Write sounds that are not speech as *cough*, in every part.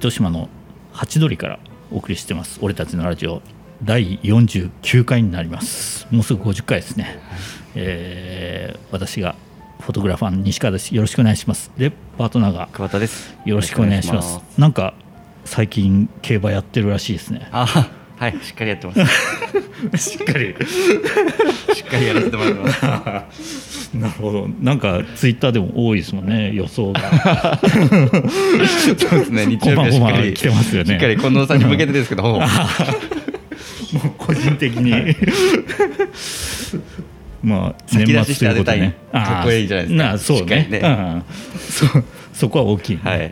糸島の八鳥からお送りしてます。俺たちのラジオ第49回になります。もうすぐ50回ですね、えー私がフォトグラファーの西川です。よろしくお願いします。でパートナーが桑田です。よろしくお願いします。なんか最近競馬やってるらしいですね。あはいしっかりやってます。*laughs* しっかり。しっかりやらせてもらいます。*laughs* なるほど。なんかツイッターでも多いですもんね予想が。そうですね *laughs* 日曜日はしっかり来てますよね。しっかり近藤さんに向けてですけど。もう個人的に。まあ年末ということでね。かっこいいじゃないですか。そうね。りね。うん。そうそこは大きいね、はい。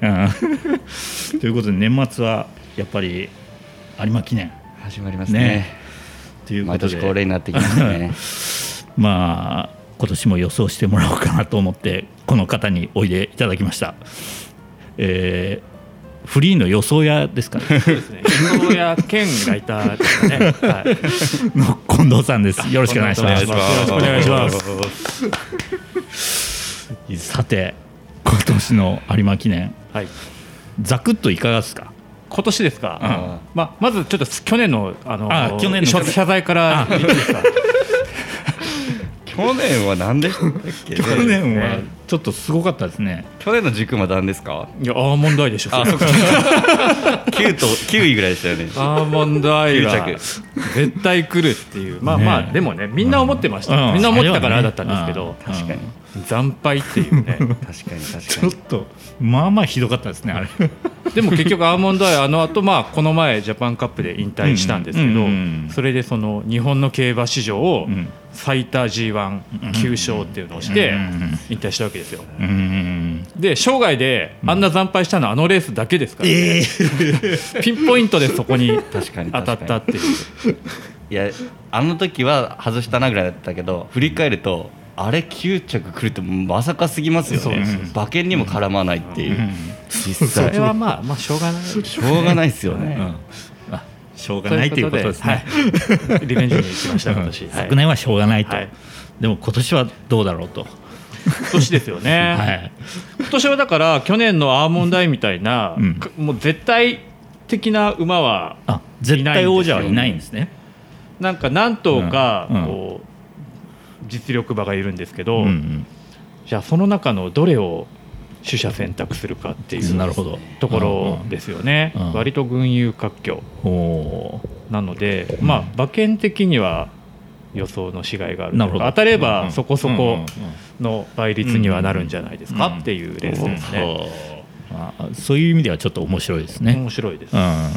うん。ということで年末はやっぱり有馬記念始まりますねねというとで年恒例になってきましたね *laughs* まあ今年も予想してもらおうかなと思ってこの方においでいただきました、えーフリーの予想屋ですかね *laughs* そうですね。*laughs* 予想や兼ライターですかね。はい。の近藤さんですよろしくお願いしますよろしくお願いします。さて今年の有馬記念はい。ざくっといかがですか？今年ですか？あまあまずちょっと去年のあのあ去年の謝謝罪からいいですか？*laughs* 去年は何でしたっけ？ね去年はねちょっとすごかったですね。去年の軸は何ですか？いやアーモンドアイでしょ。それあそっか。*laughs* 9と9位ぐらいでしたよね。アーモンドアイが9絶対来るっていう。まあねまあでもねみんな思ってました。うん。みんな思ってたからだったんですけど、うん。確かに惨敗っていうね。*laughs* 確かに確かに。ちょっとまあまあひどかったですねあれ。*laughs* でも結局アーモンドアイあの後まあこの前ジャパンカップで引退したんですけど、それでその日本の競馬史上をうん。最多 G19 勝っていうのをしてうん。引退したわけですよ。うんで生涯であんな惨敗したのはあのレースだけですから、ね。えピンポイントでそこに。当たったっていう。いやあの時は外したなぐらいだったけど振り返るとあれ9着来るってまさかすぎますよね。馬券にも絡まないっていう、うん。実それ際はまあまあしょうがない。しょうがないですよね、うん。あしょうがないということですね。はい。リベンジに行きました今年、はい昨年はしょうがないと、はい。でも今年はどうだろうと、今年ですよね、はい、今年はだから去年のアーモンドアイみたいな、うん。かもう絶対的な馬はあ絶対王者はいないんですね。なんか何頭かうん。うん。こう実力馬がいるんですけど、うんうん。じゃあその中のどれを取捨選択するかっていうなるほど。ところですよね、うんうん割と群雄割拠。なので、まあ馬券的には予想のしがいがある当たればそこそこうんの倍率にはなるんじゃないですかうんっていうレースですね、そういう意味ではちょっと面白いですね、面白いです、うん、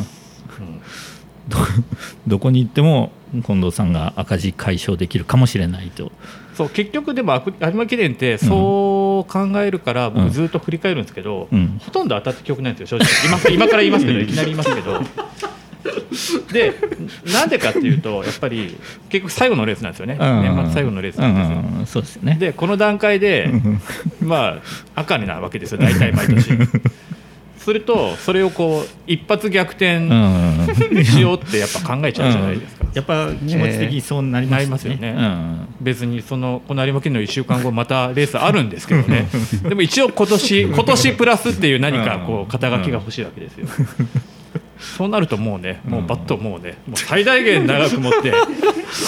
*laughs* どこに行っても近藤さんが赤字解消できるかもしれないと。そう結局でも有馬記念ってそう考えるからうん。僕ずっと振り返るんですけど、うん。ほとんど当たった記憶ないんですよ正直。今今から言いますけどいきなり言いますけど。*laughs* でなんでかっていうとやっぱり結局最後のレースなんですよね、うん。年末最後のレースなんですよ、そうですよね。でこの段階でまあ赤になるわけですよ大体毎年。するとそれをこう一発逆転うん。しようってやっぱ考えちゃうじゃないですか、やっぱ気持ち的にそうなりますよね。うん。別にそのこの有馬記念の1週間後またレースあるんですけどね。でも一応今年 *laughs* 今年プラスっていう何かこう肩書きが欲しいわけですよ。そうなるともうねもうバットもうねもう最大限長く持って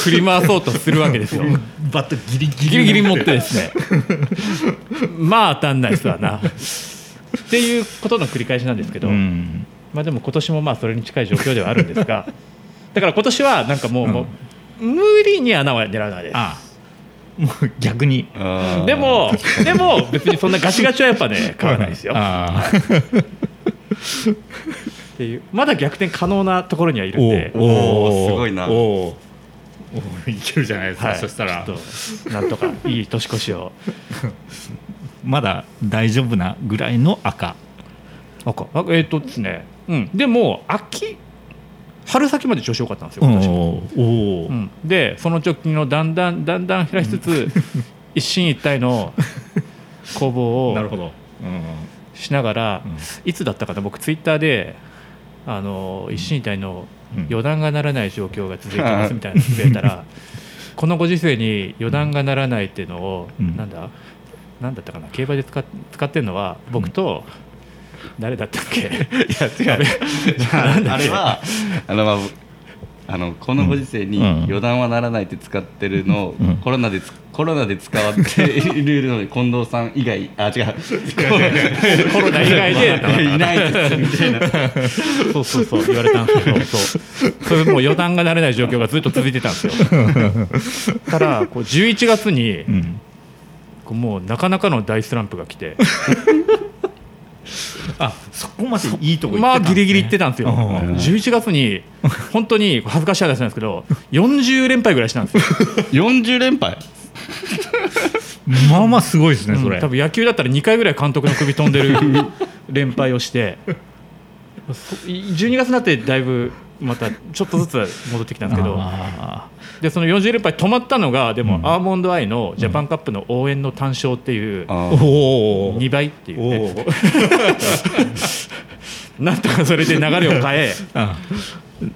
振り回そうとするわけですよ。バットギリギリギリギリ持ってですね。まあ当たんないですわな。っていうことの繰り返しなんですけど、うん。まあでも今年もまあそれに近い状況ではあるんですがだから今年はなんかもう,、もう無理に穴は狙わないです。あもう逆に。でも、でも別にそんなガチガチはやっぱね、*laughs* 買わないですよ。っあていう、まだ逆転可能なところにはいるんで、おおーすごいな。おーおーいけるじゃないですか、はい。そしたら。ちょっとなんとかいい年越しを。*laughs* まだ大丈夫なぐらいの赤。赤？あえっ、とですね、うん、でも秋春先まで調子良かったんですよ。今年おうん、で、その直近のだんだんだんだん減らしつつ、一進一退の攻防を *laughs* なるほど、うん。しながら、うん。いつだったかな、僕ツイッターで。あの一進一退のうん。予断がならない状況が続いてますみたいなのつぶやいたらこのご時世に予断がならないっていうのを、うん。なんだなんだったかな競馬で使っ使ってるのは僕と誰だったっけ？いや違う。あれはあのまああのこのご時世にうん。予断はならないって使ってるのを、うん。コロナでつコロナで使わっているのに近藤さん以外あ違う。*laughs* コロナ以外でいないですみたいな。*laughs* そうそうそう言われたんですけどそう。それもう予断がなれない状況がずっと続いてたんですよ。ただこう11月にうん。こうもうなかなかの大スランプが来てあそこまでいいとこ行ってまあたんですね。ギリギリ行ってたんですよ。うん。11月に本当に恥ずかしい話なんですけど40連敗ぐらいしたんですよ。40連敗？まあまあすごいですねそれ、うん。多分野球だったら2回ぐらい監督の首飛んでる連敗をして。*laughs* そ12月になってだいぶまたちょっとずつ戻ってきたんですけど。あでその40連敗止まったのがでも、うん。アーモンドアイのジャパンカップの応援の単勝っていう、あー。おお2倍っていうおね。お *laughs* なんとかそれで流れを変え。あ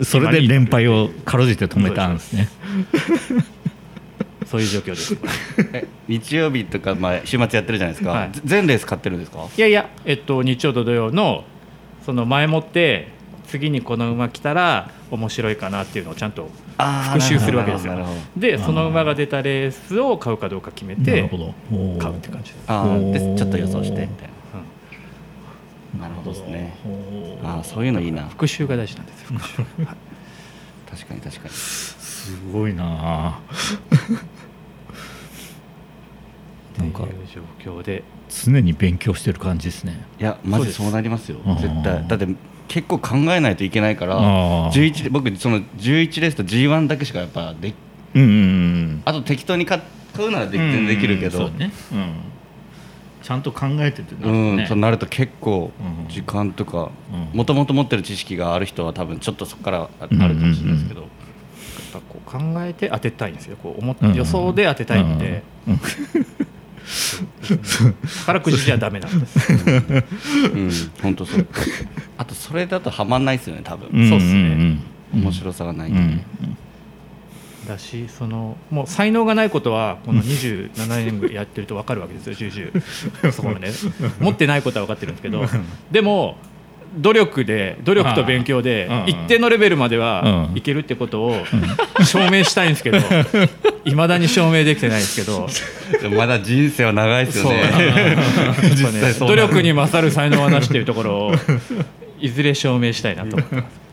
それで連敗をかろうじて止めたんですね。*laughs* そういう状況です。え日曜日とか、まあ、週末やってるじゃないですか、はい。ぜ全レース買ってるんですか？いやいや、えっと、日曜と土曜のその前もって次にこの馬来たら面白いかなっていうのをちゃんとあ復習するわけですよ。でその馬が出たレースを買うかどうか決めてなるほど。おー買うって感じです、でちょっと予想して。みたいななるほどですね。あーそういうのいいな。復習が大事なんですよ確かに確かに。すごいな。あ *laughs* なんか状況で。常に勉強してる感じですね。いやマジそそうなりますよ。うん。絶対。だって結構考えないといけないからあー。11僕その11レースと G1 だけしかやっぱでうんうんうんあと適当に買買うならで全然できるけど。うんそうね、うん、ちゃんと考えててなるとうん、ねとなると結構うん。時間とかうん。もともと持ってる知識がある人は多分ちょっとそこからああるかもしれないですけど、やっぱこう考えて当てたいんですよ。こう思予想で当てたいんで、うん宝くじじゃダメなんです。うん。本当そう。あとそれだとハマんないですよね多分、んそうっすね。面白さがない、うんだしそのもう才能がないことはこの27年ぐらいやってると分かるわけですよ重々そこまで。持ってないことは分かってるんですけど。*laughs* でも努力で努力と勉強で一定のレベルまではうん。いけるってことを証明したいんですけど *laughs* いまだに証明できてないんですけど。まだ人生は長いですよね。*laughs* ね努力に勝る才能はなしっていうところをいずれ証明したいなと。思ってます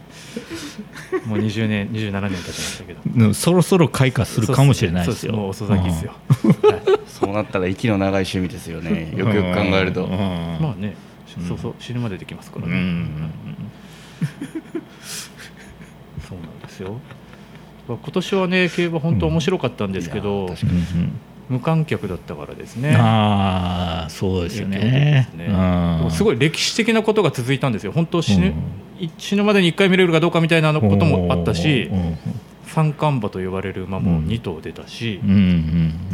もう20年27年経ちましたけど。そろそろ開花するかもしれないですよ。そうもう遅咲きですよ、はい。そうなったら息の長い趣味ですよね。よくよく考えると、うん。まあね、うんそうそう死ぬまでできますからね、うん *laughs* そうなんですよ。今年はね競馬本当面白かったんですけど、無観客だったからですね。ああそうですよね。すね。すごい歴史的なことが続いたんですよ。本当死ぬ,、死ぬまでに1回見れるかどうかみたいなこともあったしうん三冠馬と呼ばれる馬もうん。2頭出たし、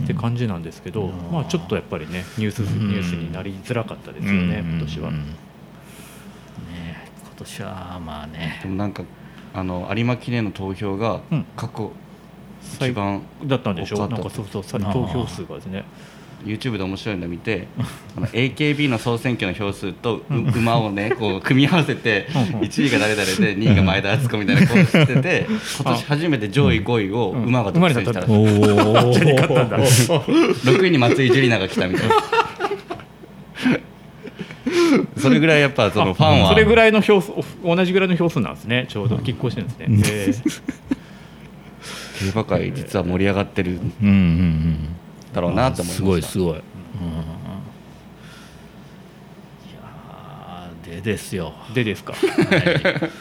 って感じなんですけど、うんまあ、ちょっとやっぱりねニュースうん。ニュースになりづらかったですよね、今年は。ね。今年はまあね。でもなんかあの有馬記念の投票がうん。過去最一番だったんでしょ？多かったなんかそうそう投票数がですね YouTube で面白いの見てあの AKB の総選挙の票数とう馬をねこう組み合わせてうんうん。1位が誰々で2位が前田敦子みたいなこうしてて今年初めて上位5位をうん。馬が独占したらしい。おお勝ったんだ。6位に松井樹里奈が来たみたいな。それぐらいやっぱそのファンは。それぐらいの票数同じぐらいの票数なんですね。ちょうど拮抗してるんですね、競馬界実は盛り上がってる。んうんうんうんだろうなって思いました。すごいすごい、うん、いやーでですよ、でですか？は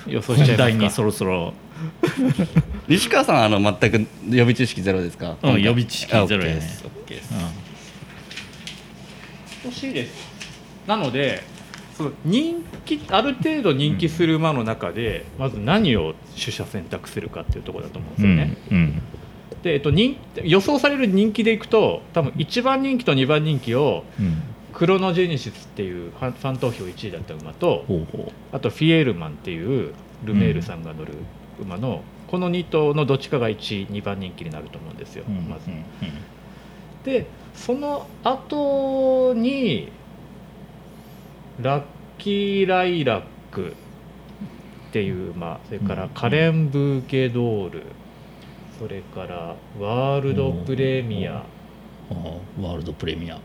い、予想しちゃいますか。そろそろ、*laughs* 西川さんあの全く予備知識ゼロですか？うん、予備知識ゼロです。す。欲しいです。なのでその人気ある程度人気する馬の中で、まず何を取捨選択するかっていうところだと思うんですうんよね、うんで、えっと、人予想される人気でいくと多分1番人気と2番人気をうん。クロノジェニシスっていうファン投票1位だった馬とほうほあとフィエールマンっていうルメールさんが乗る馬の、この2頭のどっちかが1位2番人気になると思うんですよ、う、うんまず。うんでその後にラッキーライラックっていう、まあ、それからカレンブーケドール、それからワールドプレミア、あーワールドプレミア、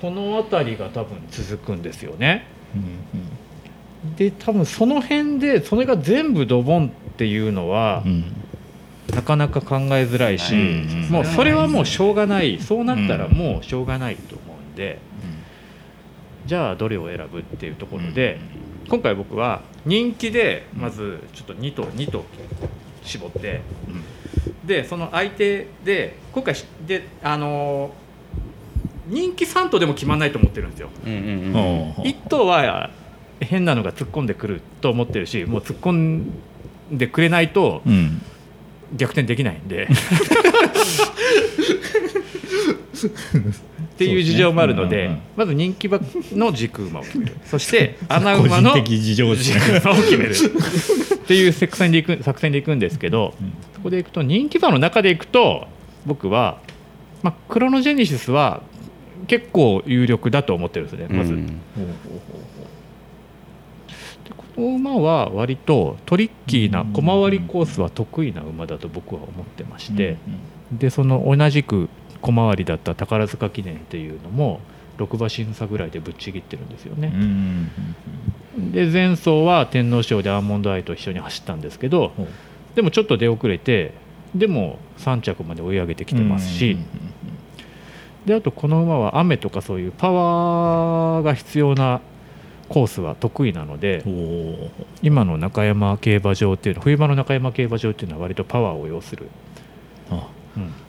この辺りが多分続くんですよね。うんで多分その辺でそれが全部ドボンっていうのはうん。うんなかなか考えづらいし、うんもうそれはもうしょうがない。そうなったらもうしょうがないと思うんで、じゃあどれを選ぶっていうところで、今回僕は人気でまずちょっと2と2と絞ってでその相手で今回しであのー人気3頭でも決まらないと思ってるんですよ。うんうんううんん1頭は変なのが突っ込んでくると思ってるしもう突っ込んでくれないとうん。逆転できないんで。*laughs* っていう事情もあるので、ね。うんうんまず人気馬の軸馬を決める。そして *laughs* 穴馬の軸馬を決める。っていう作戦でいく作戦でいくんですけど、うんそこでいくと人気馬の中でいくと僕は、まあ、クロノジェニシスは結構有力だと思ってるんですねまず。うんでこの馬は割とトリッキーな小回りコースは得意な馬だと僕は思ってまして、でその同じく小回りだった宝塚記念っていうのも6馬審査ぐらいでぶっちぎってるんですようんうね。んで前走は天皇賞でアーモンドアイと一緒に走ったんですけどう。んでもちょっと出遅れてでも3着まで追い上げてきてますし、であとこの馬は雨とかそういうパワーが必要なコースは得意なので今の中山競馬場っていうのは冬場の中山競馬場っていうのは割とパワーを要する、あ。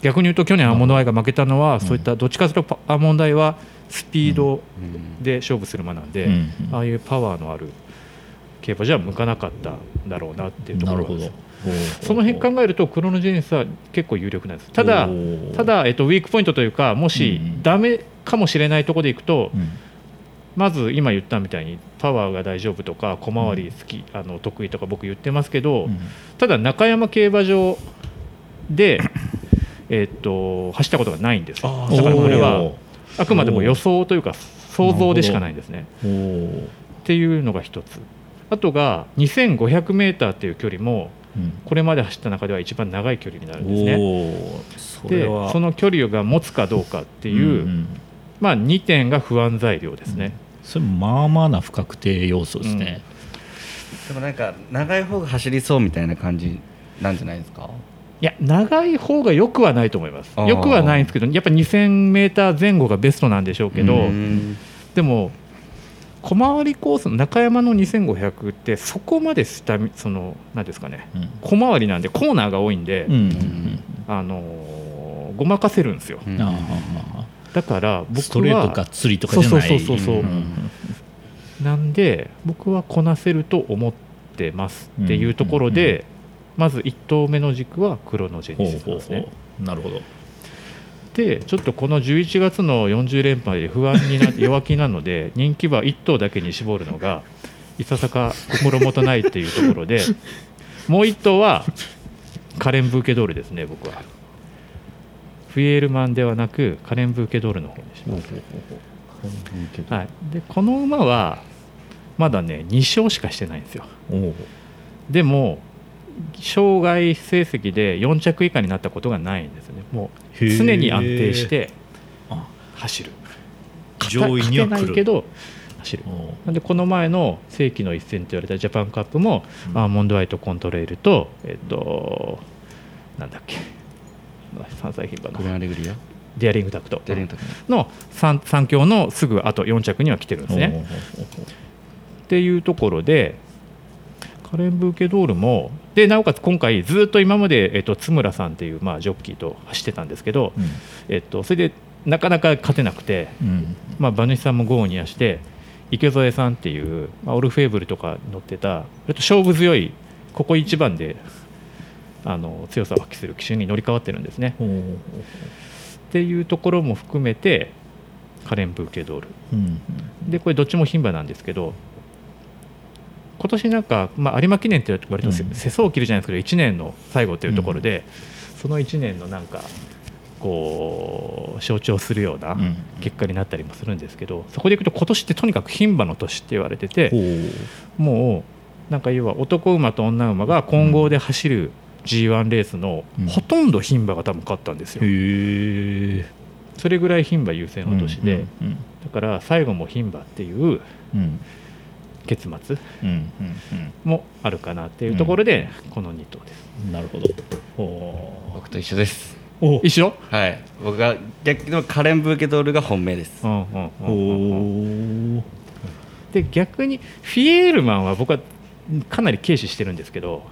逆に言うと去年アーモンドアイが負けたのはそういったどっちかというとパアーモンドアイはスピードうん。で勝負する馬なんで、ああいうパワーのある競馬じゃ向かなかったんだろうなっていうところですよ。その辺考えるとクロノジェネシスは結構有力なんです。ただただ、えっと、ウィークポイントというかもしうんダメかもしれないところでいくと、うん。まず今言ったみたいにパワーが大丈夫とか小回り好き、あの得意とか僕言ってますけど、うん。ただ中山競馬場で、えっと走ったことがないんですよ。だからこれはあくまでも予想というか想像でしかないんですね。っていうのが一つあとが 2500m っていう距離もうん。これまで走った中では一番長い距離になるんですね。そでその距離が持つかどうかっていう、んんまあ、2点が不安材料ですね。それもまあまあな不確定要素ですね、でもなんか長い方が走りそうみたいな感じなんじゃないですか？いや長い方がよくはないと思います。よくはないんですけどやっぱ 2000m 前後がベストなんでしょうけど、うん。でも小回りコースの中山の2500ってそこまで下見その何ですかねうん。小回りなんでコーナーが多いんで、あのーごまかせるんですよ。だから僕はストレートがっつりとかじゃない。そうそうそうそうなんで僕はこなせると思ってますっていうところで、まず1頭目の軸はクロノジェほニシスですね。う。なるほどでちょっとこの11月の40連敗で不安になって *laughs* 弱気なので人気馬1頭だけに絞るのがいささか心もとないっていうところで *laughs* もう1頭はカレン・ブーケドールですね僕は。フィエールマンではなくカレン・ブーケドールの方にします。はい、でこの馬はまだね2勝しかしてないんですよ。でも障害成績で4着以下になったことがないんですよね。もう常に安定してあ走る。上位にはないけど走る。おなんでこの前の世紀の一戦と言われたジャパンカップも、うん。アーモンドアイとコントレールとえっとなんだっけ。3歳牝馬の。ンレグリア？デアリングタクト。の 3, 3強のすぐあと4着には来てるんですね。っていうところでカレン・ブーケドールもでなおかつ今回ずっと今まで、えっと、津村さんっていう、まあ、ジョッキーと走ってたんですけど、えっと、それでなかなか勝てなくて、うん。うんまあ、馬主さんもゴーにやして池添さんっていう、まあ、オルフェーブルとか乗ってた勝負強いここ一番であの強さを発揮する機種に乗り換わってるんですね。っていうところも含めてカレン・ブーケドールうん。でこれどっちも牝馬なんですけど今年なんか、まあ、有馬記念って割と世相を切るじゃないですけど1年の最後というところで、その1年のなんかこう象徴するようなうん。結果になったりもするんですけど、そこでいくと今年ってとにかく牝馬の年って言われててもうなんか要は男馬と女馬が混合で走る G1 レースのうん。ほとんど牝馬が多分勝ったんですよ、それぐらい牝馬優勢の年で、うん。だから最後も牝馬っていううん結末うんうんもあるかなっていうところで、この2頭です。うんなるほど。ほ僕と一緒です。うお一緒？はい。僕が逆にカレン・ブーケドールが本命です。うんうんうんうんうん。ほで逆にフィエールマンは僕はかなり軽視してるんですけど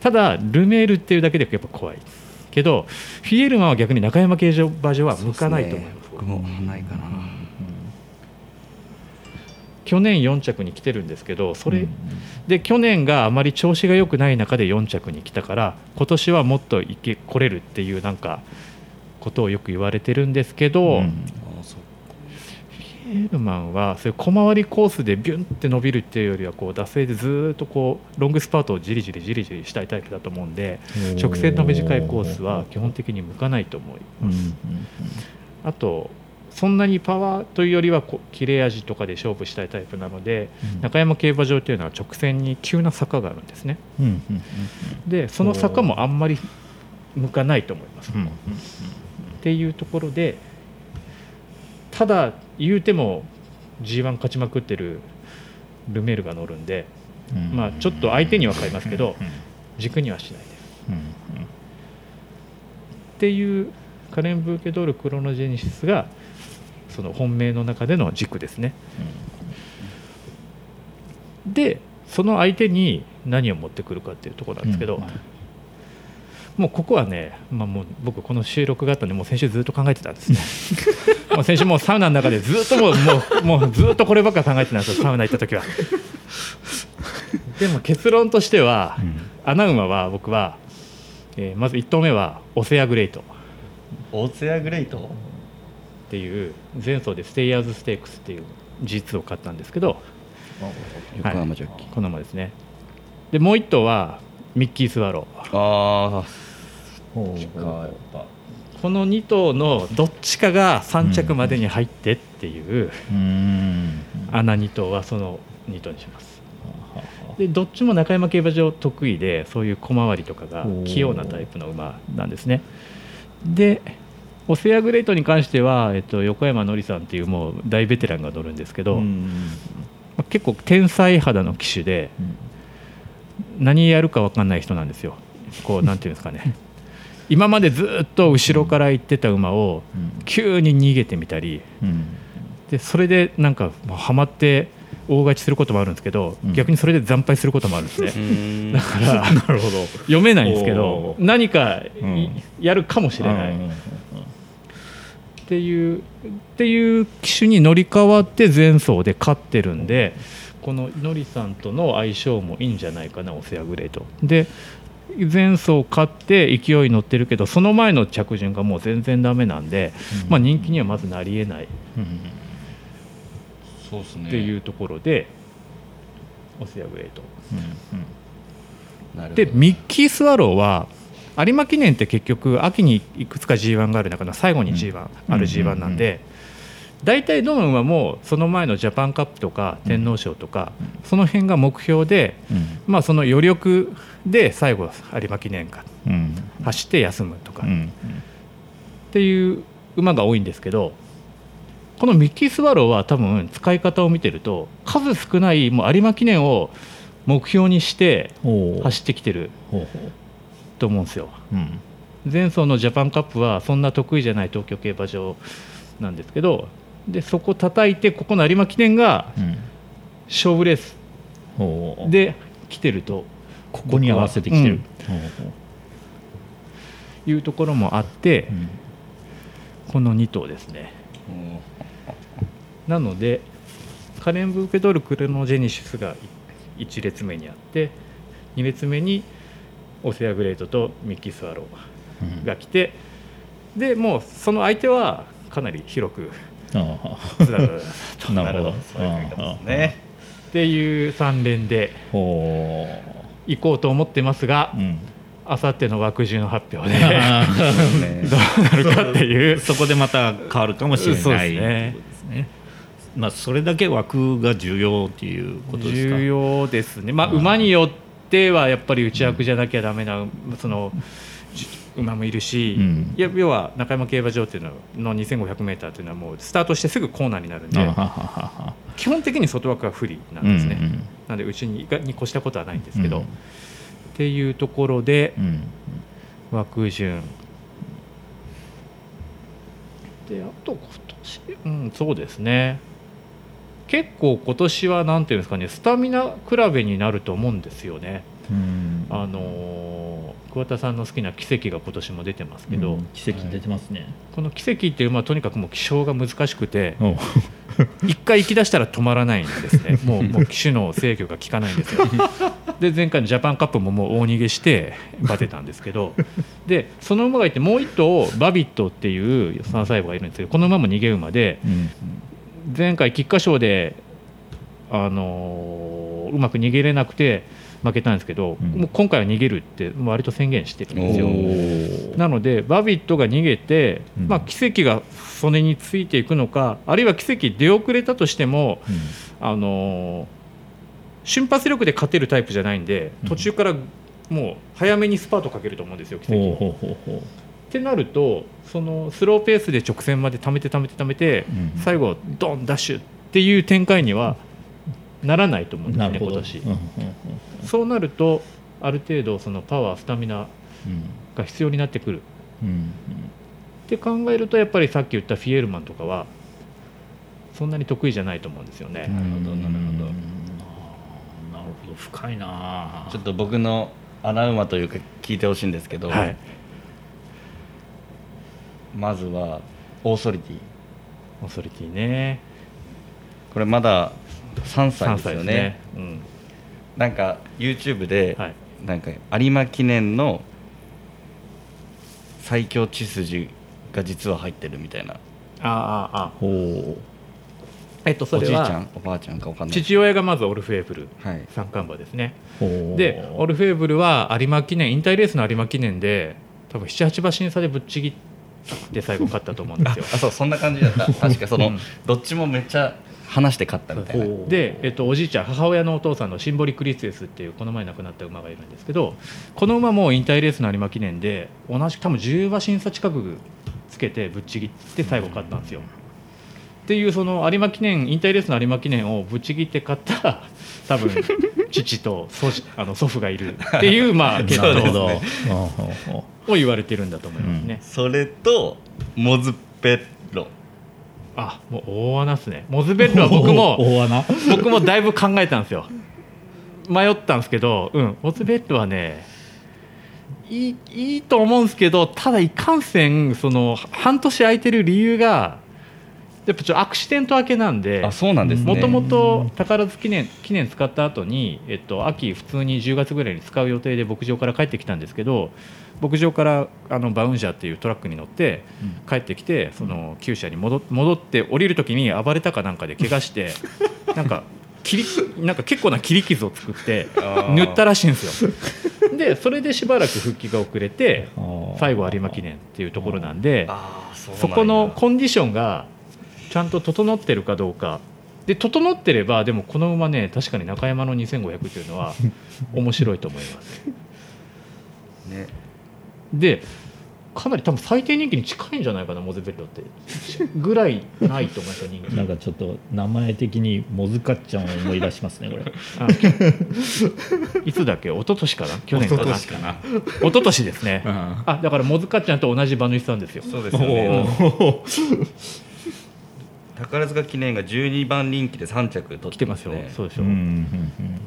ただルメールっていうだけでやっぱ怖いけどフィエールマンは逆に中山競馬場は向かないと思います。僕もないかな去年4着に来てるんですけどそれ、うんで去年があまり調子が良くない中で4着に来たから今年はもっといけ来れるっていうなんかことをよく言われてるんですけど、うん。フィエールマンはそういう小回りコースでビュンって伸びるっていうよりはこう惰性でずーっとこうロングスパートをじりじりじりじりしたいタイプだと思うんで直線の短いコースは基本的に向かないと思いうんます。あとそんなにパワーというよりはこう切れ味とかで勝負したいタイプなのでうん。中山競馬場というのは直線に急な坂があるんですね。うんうんうんでその坂もあんまり向かないと思います、うんっていうところでただ言うても G1 勝ちまくってるルメールが乗るんでうん。まあちょっと相手には買いますけどうん軸にはしないです。うん。っていうカレン・ブーケドール・クロノジェニシスがその本命の中での軸ですね。でその相手に何を持ってくるかっていうところなんですけど、うん。もうここはね、まあ、もう僕この収録があったんでもう先週ずっと考えてたんですね。*laughs* もう先週もうサウナの中でずっともうもうもうずっとこればっか考えてたんですよサウナ行った時は。でも結論としては、うん。穴馬は僕は、えーまず1頭目はオセアグレイト。オーツェアグレイト？っていう前走でステイヤーズステークスっていう G2 を買ったんですけど横浜ジョッキー、この馬ですね。でもう1頭はミッキー・スワロー。ああやっぱ。この2頭のどっちかが3着までに入ってっていううん。穴2頭はその2頭にします。でどっちも中山競馬場得意でそういう小回りとかが器用なタイプの馬なんですね。でオセアグレートに関しては、えっと、横山典さんっていうもう大ベテランが乗るんですけど、結構天才肌の騎手で何やるか分かんない人なんですよ。こう *laughs* なんていうんですかね。今までずっと後ろから行ってた馬をうん。急に逃げてみたりうん。でそれでなんかもうハマって大勝ちすることもあるんですけど、うん。逆にそれで惨敗することもあるんですね。う。ーん。*laughs* だから *laughs* なるほど。読めないんですけど何かいうん。やるかもしれないっうんていうっていう機種に乗り換わって前走で勝ってるんでこのノリさんとの相性もいいんじゃないかなオセアグレート。で前走勝って勢いに乗ってるけどその前の着順がもう全然ダメなんで、まあ、人気にはまずなりえない。うん。そうですね。っていうところで、オセアグレート。でミッキー・スワローは有馬記念って結局秋にいくつか G1 がある中の最後に G1、うん。ある G1 なんで、大体どの馬もその前のジャパンカップとか天皇賞とか、その辺が目標で、うん。まあ、その余力で最後有馬記念かうん。走って休むとかっうん。ていう馬が多いんですけどこのミッキー・スワローは多分使い方を見てると数少ないもう有馬記念を目標にして走ってきてると思うんですよ。ううん。前走のジャパンカップはそんな得意じゃない東京競馬場なんですけどでそこ叩いてここの有馬記念がうん。勝負レースで来てると。ここに合わせてきてる。ほうほいうところもあってううん。この2頭ですね。うんなのでカレン・ブーケドル・クレノジェニシスが1列目にあって2列目にオセアグレートとミッキー・スワローが来てでもうその相手はかなり広くあずらずらずらあ *laughs* なるほど。そういうね。っていう3連でほ行こうと思ってますがううん。あさっての枠順発表で *laughs* どうなるかっていう。ーそこでまた変わるかもしれない。ですね。まあそれだけ枠が重要っていうことですか？重要ですね、まあ、うん馬によってはやっぱり内枠じゃなきゃだめなそのじ馬もいるし、うん。要は中山競馬場っていうのの 2500m っていうのはもうスタートしてすぐコーナーになるんで基本的に外枠は不利なんですね、うんうんなのでうちにに越したことはないんですけど、うんっていうところでうん。枠順。であと今年？うんそうですね結構今年はなんていうんですかねスタミナ比べになると思うんですよね。うん。あのー桑田さんの好きな奇跡が今年も出てますけど、うん奇跡出てますね、この奇跡っていう馬はとにかくもう気性が難しくて *laughs* 一回行き出したら止まらないんですね。*laughs* もうもう騎手の制御が効かないんですよ。で前回のジャパンカップももう大逃げしてバテたんですけど。でその馬がいてもう一頭バビットっていう3歳馬がいるんですけどこの馬も逃げ馬でうん前回菊花賞であのーうまく逃げれなくて負けたんですけど、うん。もう今回は逃げるって割と宣言してるんですよ。なのでバビットが逃げて、うん。まあ、奇跡が袖についていくのかあるいは奇跡出遅れたとしても、あのー瞬発力で勝てるタイプじゃないんでうん。途中からもう早めにスパートかけると思うんですよ奇跡。ってなるとそのスローペースで直線まで溜めて溜めて溜めて、うん最後ドンダッシュっていう展開にはならないと思うんですなるほど。ね今年。うんうんうんそうなるとある程度そのパワースタミナうん。が必要になってくる。うんって考えるとやっぱりさっき言ったフィエールマンとかはそんなに得意じゃないと思うんですよね。なるほどなるほど。うんなるほど。深いなちょっと僕の穴馬というか聞いてほしいんですけど、はい、まずはオーソリティ。オーソリティね。これまだ3歳3ですよね。ね。うん。なんか YouTube で、はい。なんか有馬記念の最強血筋が実は入ってるみたいな。ああああほえっとそれおじいちゃんはおばあちゃんかわかんない。父親がまずオルフェーブルはい。三冠馬ですね。でオルフェーブルは有馬記念引退レースの有馬記念で多分78馬審査でぶっちぎって最後勝ったと思うんですよ。あそうそんな感じだった。*laughs* 確かその、うん。どっちもめっちゃ話して勝ったみたいな。で、えっと、おじいちゃん母親のお父さんのシンボリクリスエスっていうこの前亡くなった馬がいるんですけどこの馬も引退レースの有馬記念で同じ多分10馬審査近くつけてぶっちぎって最後勝ったんですよ。っていうその有馬記念引退レースの有馬記念をぶっちぎって勝った *laughs* 多分父と祖父あの祖父がいるっていう *laughs* まあ血なるほど統ほうほうほを言われてるんだと思いますね。それとモズペッロ。あもう大穴ですね。モズベッうロは僕も *laughs* 大穴。僕もだいぶ考えたんですよ。迷ったんですけど、うん、モズベッドはねいいいいと思うんですけどただいかんせんその半年空いてる理由がやっぱちょっとアクシデント明けなんであそうなんですね。もともと宝塚記念記念使った後にえっと秋普通に10月ぐらいに使う予定で牧場から帰ってきたんですけど牧場からあのバウンジャーっていうトラックに乗って帰ってきてその厩舎に戻戻って降りる時に暴れたかなんかで怪我して *laughs* なんか切りなんか結構な切り傷を作って塗ったらしいんですよ。でそれでしばらく復帰が遅れて最後有馬記念っていうところなんでそこのコンディションがちゃんと整ってるかどうか。で整ってればでもこの馬ね確かに中山の2500っていうのは *laughs* 面白いと思います。ね。でかなり多分最低人気に近いんじゃないかなモゼベッロって。ぐらいないと思いますよ人気。なんかちょっと名前的にモズカッちゃんを思い出しますねこれ。*laughs* あいつだっけ？一昨年かな？去年かな？かな。一昨年ですね。ああだからモズカッちゃんと同じ馬主さんですよ。そうですよね。お宝塚記念が12番人気で3着取って来てますよ。そうでしょ、う。んうん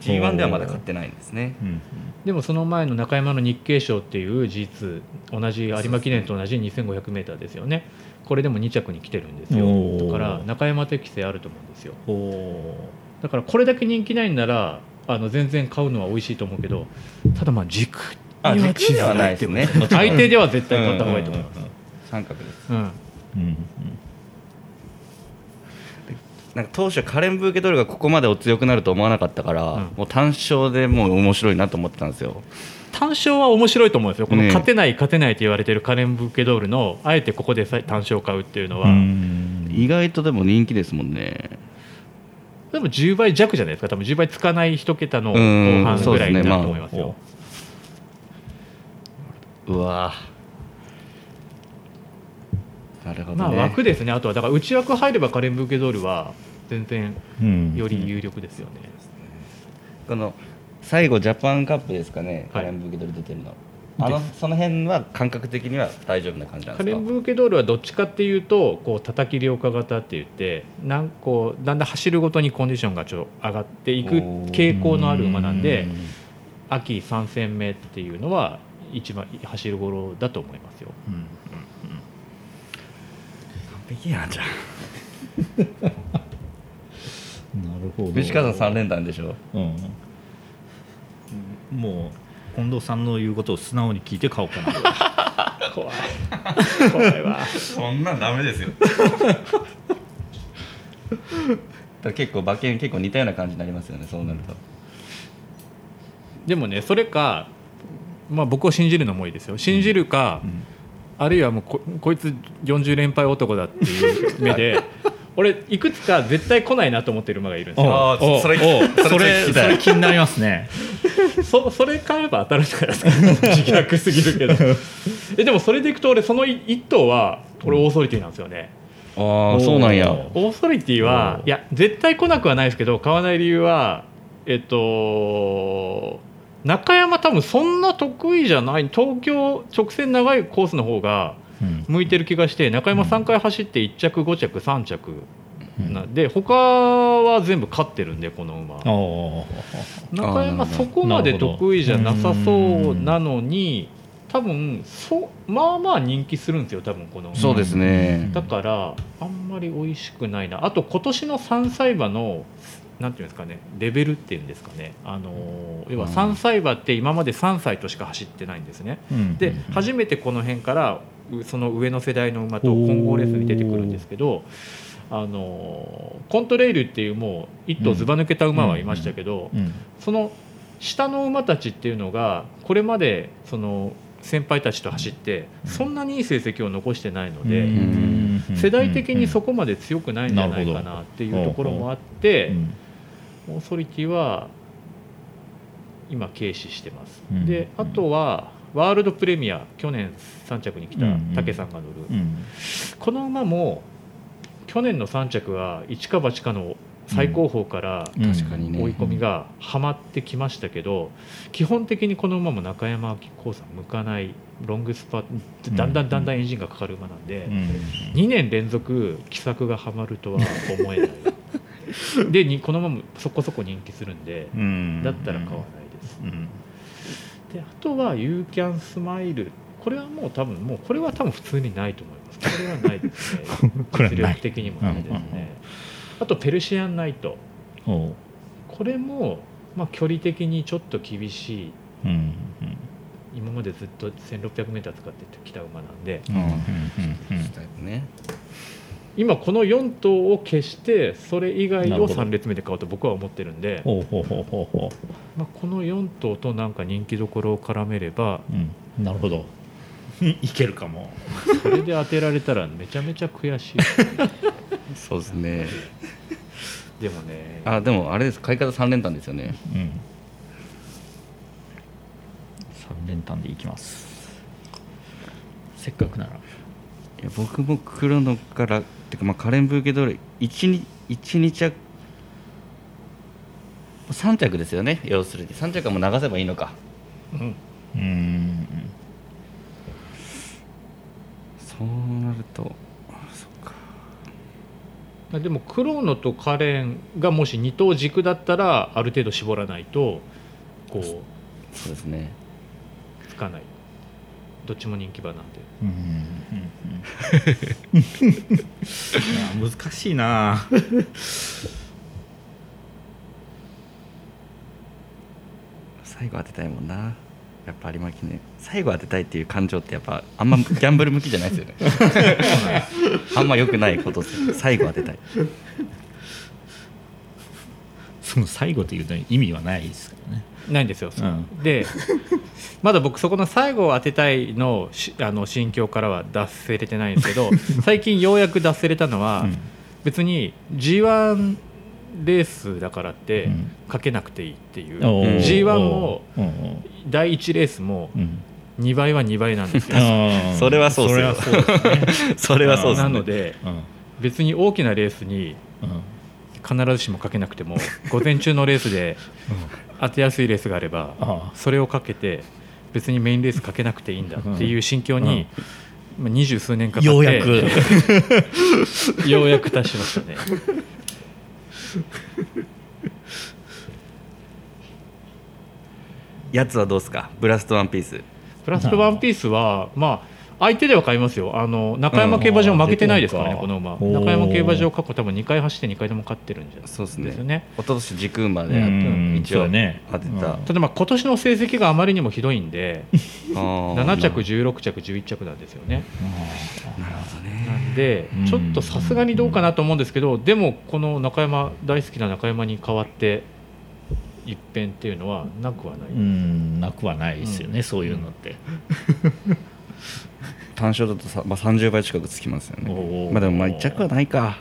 G1 ではまだ勝ってないんですね。うんうん。でもその前の中山の日経賞っていう G2 同じ有馬記念と同じ 2500m ですよね。これでも2着に来てるんですよ。だから中山適性あると思うんですよ。おだからこれだけ人気ないんならあの全然買うのは美味しいと思うけどただまあ軸あには軸ではないですね。*laughs* 相手 *laughs* では絶対買った方がいいと思います、三角です。うんうんうんなんか当初カレンブーケドルがここまでお強くなると思わなかったから、うん。もう単勝でもう面白いなと思ってたんですよ。単勝は面白いと思うんですよ。このね勝てない勝てないと言われてるカレン・ブーケドールのあえてここでさ単勝を買うっていうのは、うん。意外とでも人気ですもんね。でも10倍弱じゃないですか。多分10倍つかない一桁の後うん。半ぐらいになると思いますよ。うわなるほどね、まあ枠ですね。あとはだから内枠入ればカレン・ブーケドールは全然うん。より有力ですよね。この最後ジャパンカップですかね、はい。カレンブーケドル出てるの。あのその辺は感覚的には大丈夫な感じなんですか？カレン・ブーケドールはどっちかっていうとこう叩き量化型って言ってなんこうだんだん走るごとにコンディションがちょっと上がっていく傾向のある馬なんで秋3戦目っていうのは一番走る頃だと思いますよ。うん。うん完璧やんじゃん *laughs* なるほど。西川さん3連単でしょ？うん。もう近藤さんの言うことを素直に聞いて買おうかな。*laughs* 怖い。怖いわ。そんなんダメですよ。だから結構馬券結構似たような感じになりますよねそうなると。でもねそれか、まあ、僕を信じるのもいいですよ。信じるか、あるいはもうここいつ40連敗男だっていう目で俺いくつか絶対来ないなと思ってる馬がいるんですよ。あーおそれおそれ気になりますね。*laughs* そそれ買えば当たるじゃないですか自虐すぎるけど。*laughs* えでもそれでいくと俺その一一頭は俺オーソリティなんですよね、ああそうなんや。おオーソリティはおいや絶対来なくはないですけど買わない理由はえっと中山多分そんな得意じゃない。東京直線長いコースの方がうん。向いてる気がして中山3回走って1着5着3着。なで他は全部勝ってるんでこの馬。中山そこまで得意じゃなさそうなのに多分そまあまあ人気するんですよ多分この。馬そうですね。だからあんまり美味しくないな。あと今年の3歳馬のなんていうんですかねレベルっていうんですかね。あのー要は3歳馬って今まで3歳としか走ってないんですね。うん。で初めてこの辺からうその上の世代の馬と混合レースに出てくるんですけどあのーコントレイルっていうもう一頭ずば抜けた馬はいましたけどうん。その下の馬たちっていうのがこれまでその先輩たちと走ってそんなにいい成績を残してないので。うん。世代的にそこまで強くないんじゃないかなっていうところもあってオーソリティは今軽視してます、うん。であとはワールドプレミア去年3着に来たうん。武さんが乗る、うん。この馬も去年の3着は一か八かの最高峰から追い込みがはまってきましたけど基本的にこの馬も中山明子さん向かない。ロングスパだんだんだんだんエンジンがかかる馬なんで、うん。2年連続奇策がはまるとは思えない。*laughs* でにこのままそこそこ人気するんでうん。だったら買わないです。うん。であとは「ユーキャンスマイル。これはもう多分もうこれは多分普通にないと思います。これはないですね。*laughs* 実力的にもないですね、あとペルシアンナイト。これも、まあ、距離的にちょっと厳しい。うん今までずっと 1600m 使ってきた馬なんで。うんうんうんうん。したいね。今この4頭を消してそれ以外をなるほど3列目で買おうと僕は思ってるんで、この4頭となんか人気どころを絡めればううん。なるほど。*laughs* いけるかも。それで当てられたらめちゃめちゃ悔しい *laughs* そうですね。*laughs* でもね。あでもあれです。買い方3連単ですよね。うん。3連単でいきます。せっかくなら。いや僕も黒のからてかまあカレンブーケドール1日一日は3着ですよね。要するに。3着はもう流せばいいのか。うん。うん。そうなるとでもクローノとカレンがもし2頭軸だったらある程度絞らないとこうそうですね。つかない。どっちも人気馬なんで。うんうんうん。*laughs* 難しいな。最後当てたいもんな。やっぱ有馬記念。最後当てたいっていう感情ってやっぱあんまギャンブル向きじゃないですよねあんま良くないこと最後当てたい。その最後というと意味はないですからね。ないんですよ、うん。でまだ僕そこの最後を当てたいのしあの心境からは脱せれてないんですけど *laughs* 最近ようやく脱せれたのは、うん。別に g 1レースだからってうん。かけなくていいっていう、おー。g 1もうんうん第1レースもうん2倍は2倍なんですよ。それはそうっすよ。それはそうですね。それはそうですね。なのでうん。別に大きなレースにうん。必ずしもかけなくても午前中のレースで当てやすいレースがあればあそれをかけて別にメインレースかけなくていいんだっていう心境にまあ二十数年かかってようやく。*laughs* ようやく達しましたね。やつはどうですか？ブラストワンピースプラストワンピースはまあ相手では買いますよ。あの中山競馬場負けてないですからね、うん。この馬。中山競馬場過去多分2回走って2回とも勝ってるんじゃないそうですね。ですよね一昨年軸馬でうん。一応ね。当てた、うん。ただまあ今年の成績があまりにもひどいんで *laughs* あー。7着16着11着なんですよね。なるほどね。なんでうん。ちょっとさすがにどうかなと思うんですけどでもこの中山大好きな中山に代わって一変っていうのはなくはない、うんなくはないですよね、そういうのって、*laughs* 単勝だとさ、まあ、30倍近くつきますよね。まあでもまあ1着はないか。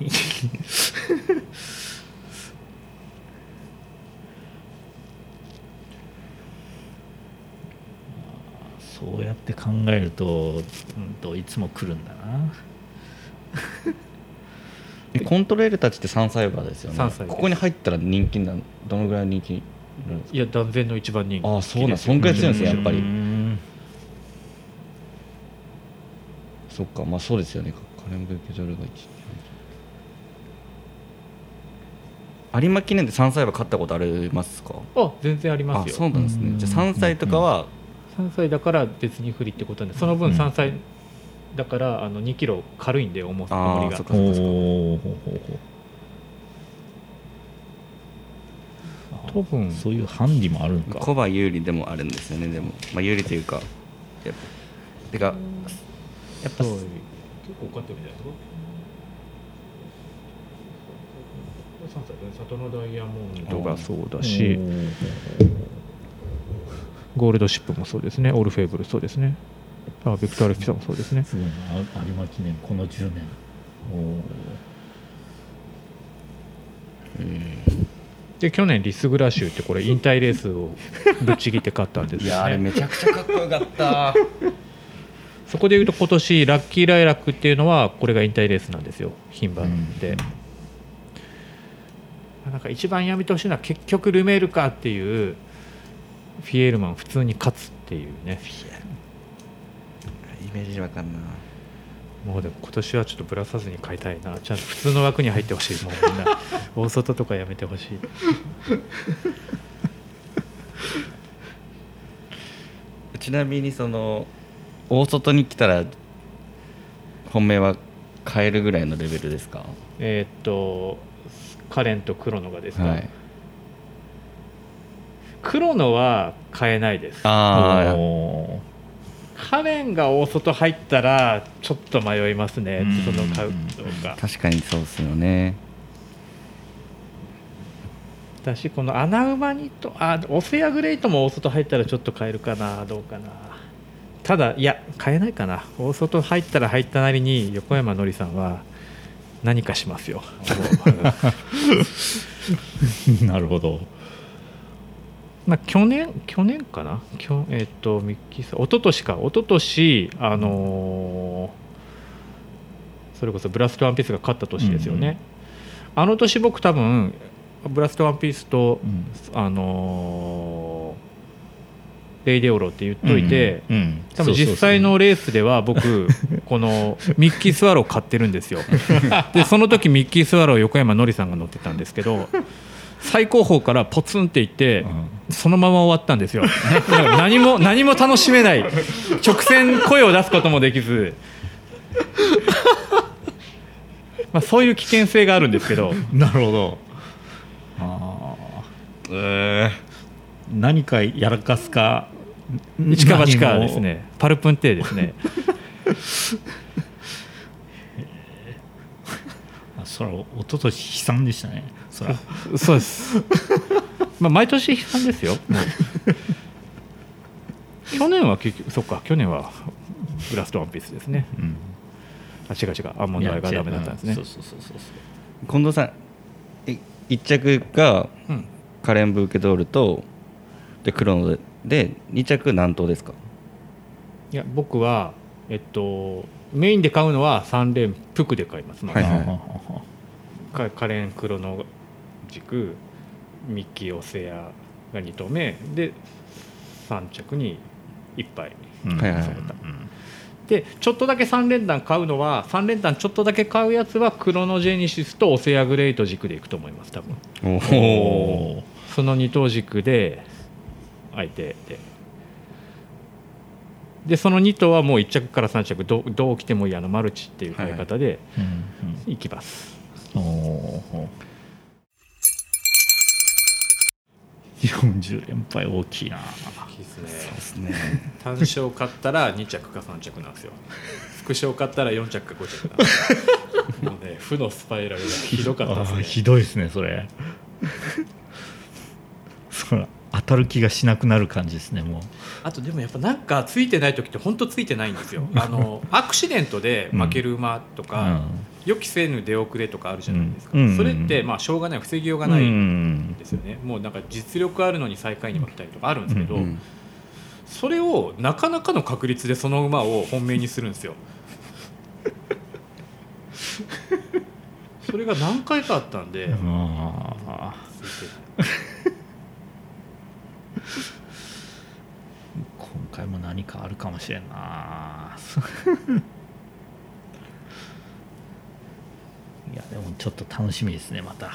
*laughs* そうやって考えると、うんといつも来るんだな。えコントレールたちって3歳馬ですよね。3歳です。ここに入ったら人気などのぐらい人気いや断然の一番人気。ああそうなんそんぐらい強いんですねやっぱり。うん。そっかまあそうですよね。金村受け取るが1有馬記念で3歳馬勝ったことありますか？あ全然ありまあすよ。そうなんですね。うん。じゃあ3歳とかは3歳だから別に不利ってことなんでその分うん。3歳だからあの2キロ軽いんで重さ重りが。多分。そういうハンディもあるんか。コバ有利でもあるんですよねでも。まあ有利というかやっぱ。てかやっぱ結構勝ってるんじゃないですか3歳ね里のダイヤモンド。がそうだし。ゴールドシップもそうですね。オールフェーブルそうですねあビクター・アレキサもそうですね。すごいなあ有馬記念この10年。で去年リスグラシュってこれ *laughs* 引退レースをぶっちぎって勝ったんですいやあれめちゃくちゃかっこよかった。*laughs* そこでいうと今年ラッキーライラックっていうのはこれが引退レースなんですよ。牝馬で、なんか一番やめてほしいのは結局ルメールかっていうフィエールマン普通に勝つっていうね。イメージわかんな。もうでも今年はちょっとぶらさずに買いたいな。ちゃんと普通の枠に入ってほしい。もうみんな。*laughs* 大外とかやめてほしい。*laughs* ちなみにその大外に来たら本命は変えるぐらいのレベルですか？えーっとカレンとクロノがですか、はい。クロノは買えないです。あおカレンが大外入ったらちょっと迷いますねうん。その買うか。確かにそうですよね。私この穴馬にとあオセアグレイトも大外入ったらちょっと買えるかなどうかな。ただいや買えないかな。大外入ったら入ったなりに横山のりさんは何かしますよ。*laughs* なるほどまあ去年去年かな？きょえっ、とミッキーさん一昨年か。一昨年あのーそれこそブラストワンピースが勝った年ですよね、あの年僕多分ブラストワンピースとうん。あのーレイデオロって言っといて、うんうん。多分実際のレースでは僕 *laughs* このミッキースワロー買ってるんですよ。*laughs* でその時ミッキースワロー横山のりさんが乗ってたんですけど最高峰からポツンっていって、そのまま終わったんですよ。何も何も楽しめない。直線声を出すこともできず。まあそういう危険性があるんですけど。うんなるほど。あー。何かやらかすか。一か八かですね。パルプンテーですね。*laughs* あそれは一昨年悲惨でしたねそら。*laughs* そうです。まあ毎年悲惨ですよ。*laughs* 去年は結局そっか去年はブラストワンピースですね。うん。あ違う違う。アーモンドアイがダメだったんですね。そうそうそうそう近藤さんい一着がうん。カレンブーケドールとでクロノでで2着何頭ですか？いや僕はえっとメインで買うのは3連服で買います、まずはいはい。カレンクロノ軸ミッキーオセアが2頭目で3着に1杯うん。はいはいはい。うんでちょっとだけ3連弾買うのは3連弾ちょっとだけ買うやつはクロノジェニシスとオセアグレイト軸でいくと思います多分。おその2頭軸で相手で。でその2頭はもう1着から3着どどう来てもいいあのマルチっていう買い方でうんい。きます、うん。おー40連敗大きいな。ですね。ですね。単勝買ったら2着か3着なんですよ。副賞買ったら4着か5着もうね負のスパイラルがひどかったですね。ひどいですねそれ。そら当たる気がしなくなる感じですねもうあとでもやっぱなんかついてない時って本当ついてないんですよ。あのアクシデントで負ける馬とか、予期せぬ出遅れとかあるじゃないですか、うん。それってまあしょうがない防ぎようがうんないうん。ですよね、もうなんか実力あるのに最下位に負けたりとかあるんですけど、うん。それをなかなかの確率でその馬を本命にするんですよ。*laughs* それが何回かあったんで、あついてない今回も何かあるかもしれんな。いやでもちょっと楽しみですねまた。は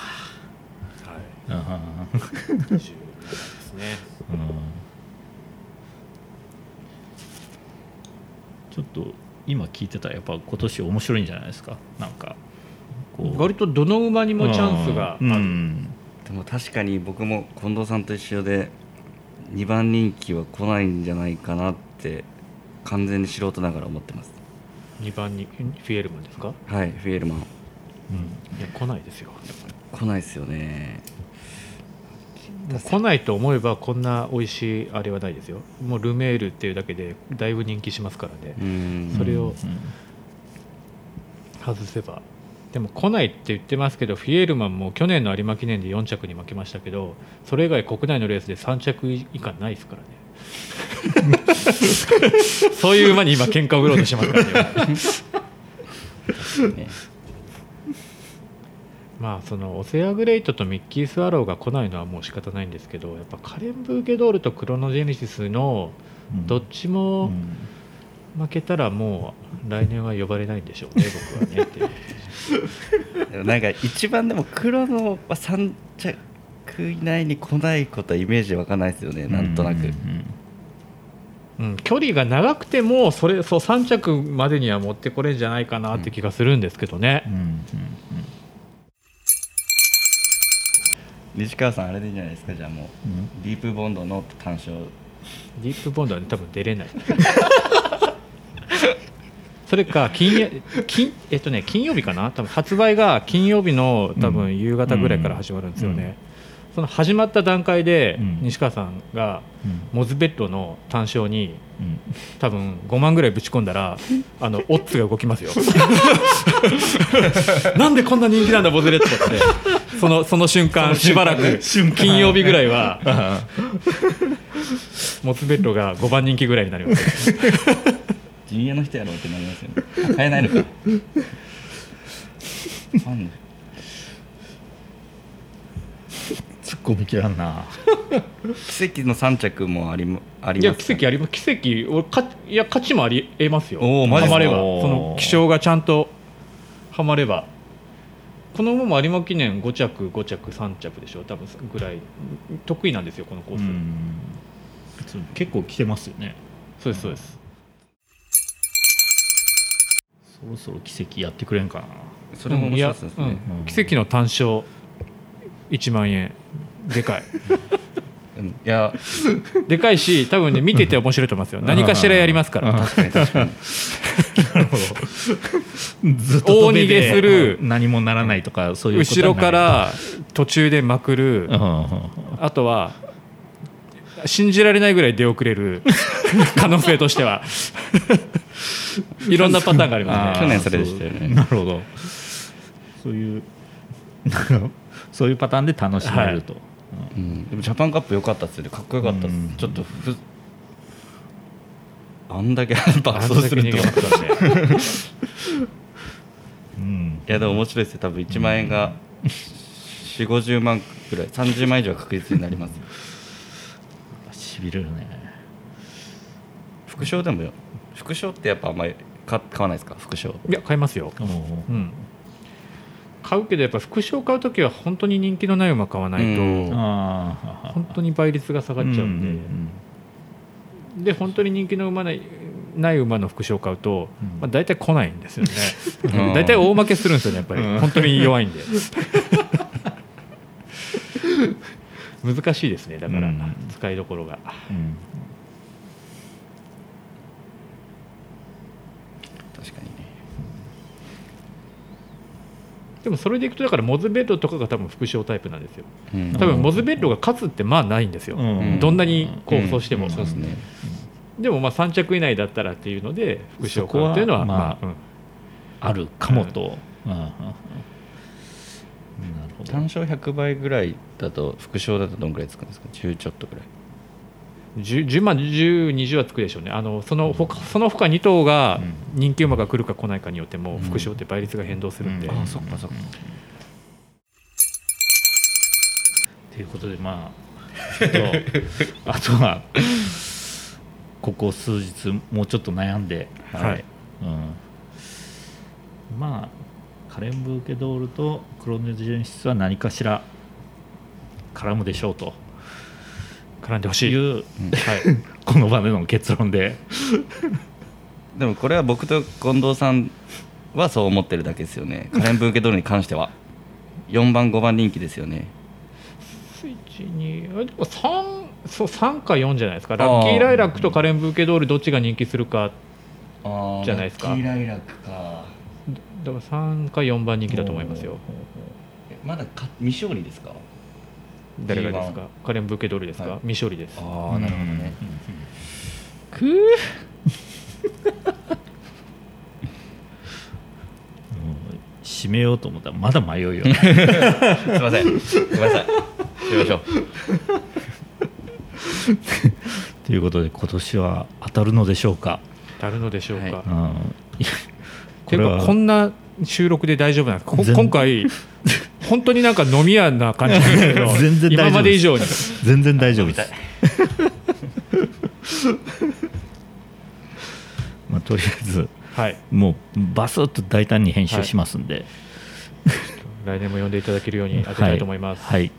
いうん。27ですねちょっと今聞いてたらやっぱ今年面白いんじゃないですか。なんかこう。割とどの馬にもチャンスがあうんる、うん。でも確かに僕も近藤さんと一緒で2番人気は来ないんじゃないかなって完全に素人ながら思ってます。2番にフィエルマンですか？はいフィエルマン。いや来ないですよ。来ないですよね。来ないと思えばこんな美味しいあれはないですよ。もうルメールっていうだけでだいぶ人気しますからね。うん。それをうん。外せば。でも来ないって言ってますけどフィエルマンも去年の有馬記念で4着に負けましたけどそれ以外国内のレースで3着以下ないですからね *laughs* そういう馬に今喧嘩を売ろうとしてますからね。*laughs* ね。まあそのオセアグレイトとミッキー・スワローが来ないのはもう仕方ないんですけどやっぱカレン・ブーケドールとクロノジェネシスのうん。どっちうもん。負けたらもう来年は呼ばれないんでしょうね僕はね。*laughs* ってなんか一番でも黒の3着以内に来ないことはイメージ湧かないですよねなんとなく、うんうんうん、距離が長くてもそれそう3着までには持ってこれんじゃないかなって気がするんですけどね。う、んうん西川さんあれでいいんじゃないですか？じゃあもううんディープボンドの単勝。ディープボンドは、ね、多分出れない。それか金や金,、えっとね、金曜日かな？多分発売が金曜日の多分夕方ぐらいから始まるんですよね、うんその始まった段階でうん。西川さんがうん。モズベッドの単勝にうん。多分5万ぐらいぶち込んだらあのオッズが動きますよ。なんでこんな人気なんだボズレットって。そのその瞬間しばらく金曜日ぐらいはモズベッドが5番人気ぐらいになります。ジュニアの人やろうってなりますよね。買えないのか。ファンの突っ込みきらんな。奇跡の3着もありまありいやます奇跡あります。奇跡俺かいや勝ちもありえますよ。おーマジっすか？ハマれば。その気象がちゃんとはまれば。この馬も有馬記念5着5着3着でしょ。多分ぐらい。得意なんですよこのコース、うん。結構来てますよね。そうですそうです。そろそろ奇跡やってくれんかな。それも面白そうですね、うんいやうん。奇跡の単勝1万円でかい。うん。いやでかいし多分ね見てて面白いと思いますよ。何かしらやりますから。確かに確かに。*laughs* ずっと大逃げする何もならないとかそういう後ろから途中でまくるあとは信じられないぐらい出遅れる *laughs* 可能性としては。いろんなパターンがありますね。去年それでしたよね。なるほど。そういうそういうパターンで楽しめると、うん、でもジャパンカップ良かったっすよねかっこよかったっす、うん。ちょっとふあんだけ *laughs* 爆あ走んだけ逃げするといましたんで *laughs* うん。やでも面白いですよ。多分1万円が4 5 0万ぐらい。30万以上は確実になりますしび *laughs* れるね。副賞でもよ。副賞ってやっぱあんまり買買わないですか？副賞。いや買いますよ、うん、買うけどやっぱ副賞買う時は本当に人気のない馬買わないと、本当に倍率が下がっちゃうんで、で本当に人気の馬ないない馬の副賞を買うと、うん。まあ、大体来ないんですよね。*laughs* うん。大体大負けするんですよねやっぱり、うん。本当に弱いんで。*laughs* 難しいですねだから、うん。使いどころが。うん確かにねでもそれでいくとだからモズベッロとかが多分副賞タイプなんですよ。うん。多分モズベッロが勝つってまあないんですよ、うん。どんなに構想しても、うん。そうですね。でもまあ3着以内だったらっていうので副賞を買うっていうのはまあ、うん。あるかもと、単勝100倍ぐらいだと副賞だとどんぐらいつくんですか？10ちょっとぐらい10 10万10、20はつくでしょうね、あのその他その他2頭がうん。人気馬が来るか来ないかによっても、うん。副賞って倍率が変動するんで、うん。あそっかそっか。ということでまあちょっとあとはここ数日もうちょっと悩んで、はい。うん、まあカレンブーケドールとクロネジェンシスは何かしら絡むでしょうと絡んでほしい。いう、はい、*laughs* この場での結論で。*laughs* でもこれは僕と近藤さんはそう思ってるだけですよね。カレンブーケドールに関しては。4番5番人気ですよね。1 2あでも3そう3か4じゃないですか、ラッキーライラックとカレンブーケドール、どっちが人気するか、じゃないですか。ラッキーライラックか。だから3か4番人気だと思いますよ、えまだか未勝利ですか？誰がですか、カレンブーケドールですか、はい。未勝利です。ああなるほどね。くー。締めようと思ったらまだ迷うよ *laughs* すいません。ごめんなさい。やりましょう。ということで今年は当たるのでしょうか、当たるのでしょうか。はい。これはこんな収録で大丈夫なんですか？今回本当になんか飲み屋な感じなんですけど *laughs* 全然大丈夫です。今まで以上に。全然大丈夫です。*laughs* まあ、とりあえずはい。もうバスッと大胆に編集しますんで、来年も呼んでいただけるように当てたいと思います。はい、はい。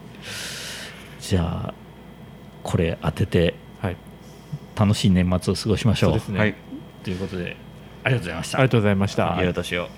じゃあこれ当ててはい、楽しい年末を過ごしましょう。そうですね、はい。ということでありがとうございました。ありがとうございました、良いお年を